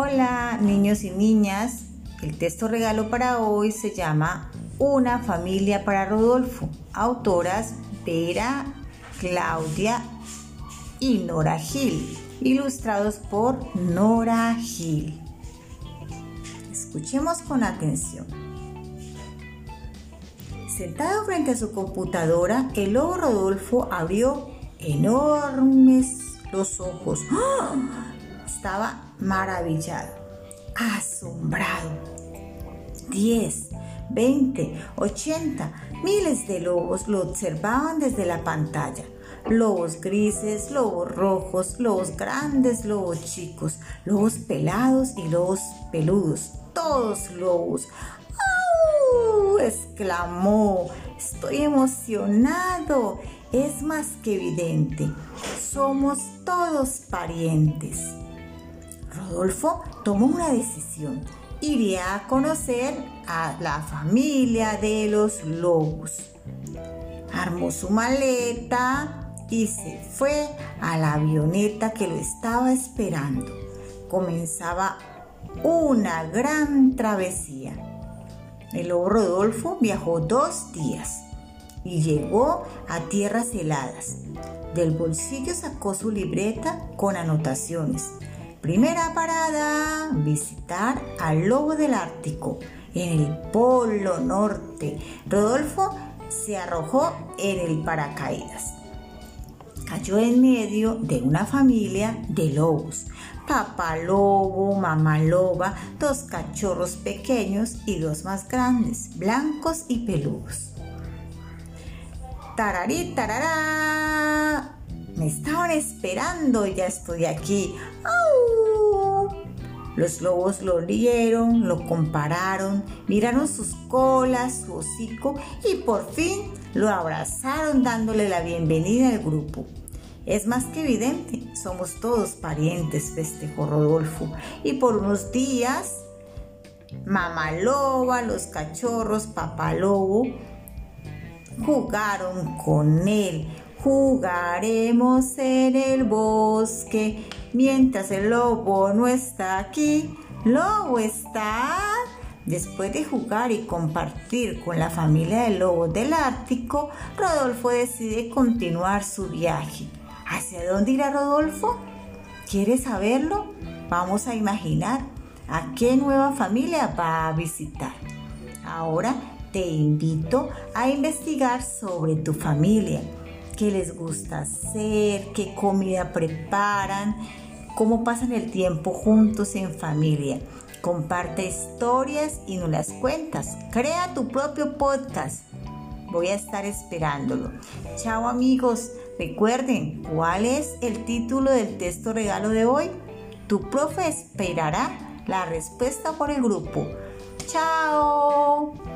Hola niños y niñas, el texto regalo para hoy se llama Una familia para Rodolfo, autoras Vera, Claudia y Nora Gil, ilustrados por Nora Gil. Escuchemos con atención. Sentado frente a su computadora, el lobo Rodolfo abrió enormes los ojos. ¡Ah! Estaba maravillado, asombrado. 10, 20, 80, miles de lobos lo observaban desde la pantalla. Lobos grises, lobos rojos, lobos grandes, lobos chicos, lobos pelados y lobos peludos. Todos lobos. ¡Au! exclamó. Estoy emocionado. Es más que evidente. Somos todos parientes. Rodolfo tomó una decisión. Iría a conocer a la familia de los lobos. Armó su maleta y se fue a la avioneta que lo estaba esperando. Comenzaba una gran travesía. El lobo Rodolfo viajó dos días y llegó a tierras heladas. Del bolsillo sacó su libreta con anotaciones Primera parada, visitar al lobo del Ártico en el Polo Norte. Rodolfo se arrojó en el paracaídas. Cayó en medio de una familia de lobos. Papá lobo, mamá loba, dos cachorros pequeños y dos más grandes, blancos y peludos. Tararí, tarará. Me estaban esperando y ya estoy aquí. Los lobos lo rieron, lo compararon, miraron sus colas, su hocico y por fin lo abrazaron dándole la bienvenida al grupo. Es más que evidente, somos todos parientes, festejó Rodolfo. Y por unos días, mamá loba, los cachorros, papá lobo, jugaron con él. Jugaremos en el bosque mientras el lobo no está aquí. Lobo está. Después de jugar y compartir con la familia de lobos del Ártico, Rodolfo decide continuar su viaje. ¿Hacia dónde irá Rodolfo? ¿Quieres saberlo? Vamos a imaginar a qué nueva familia va a visitar. Ahora te invito a investigar sobre tu familia qué les gusta hacer, qué comida preparan, cómo pasan el tiempo juntos en familia. Comparte historias y no las cuentas. Crea tu propio podcast. Voy a estar esperándolo. Chao amigos. Recuerden, ¿cuál es el título del texto regalo de hoy? Tu profe esperará la respuesta por el grupo. Chao.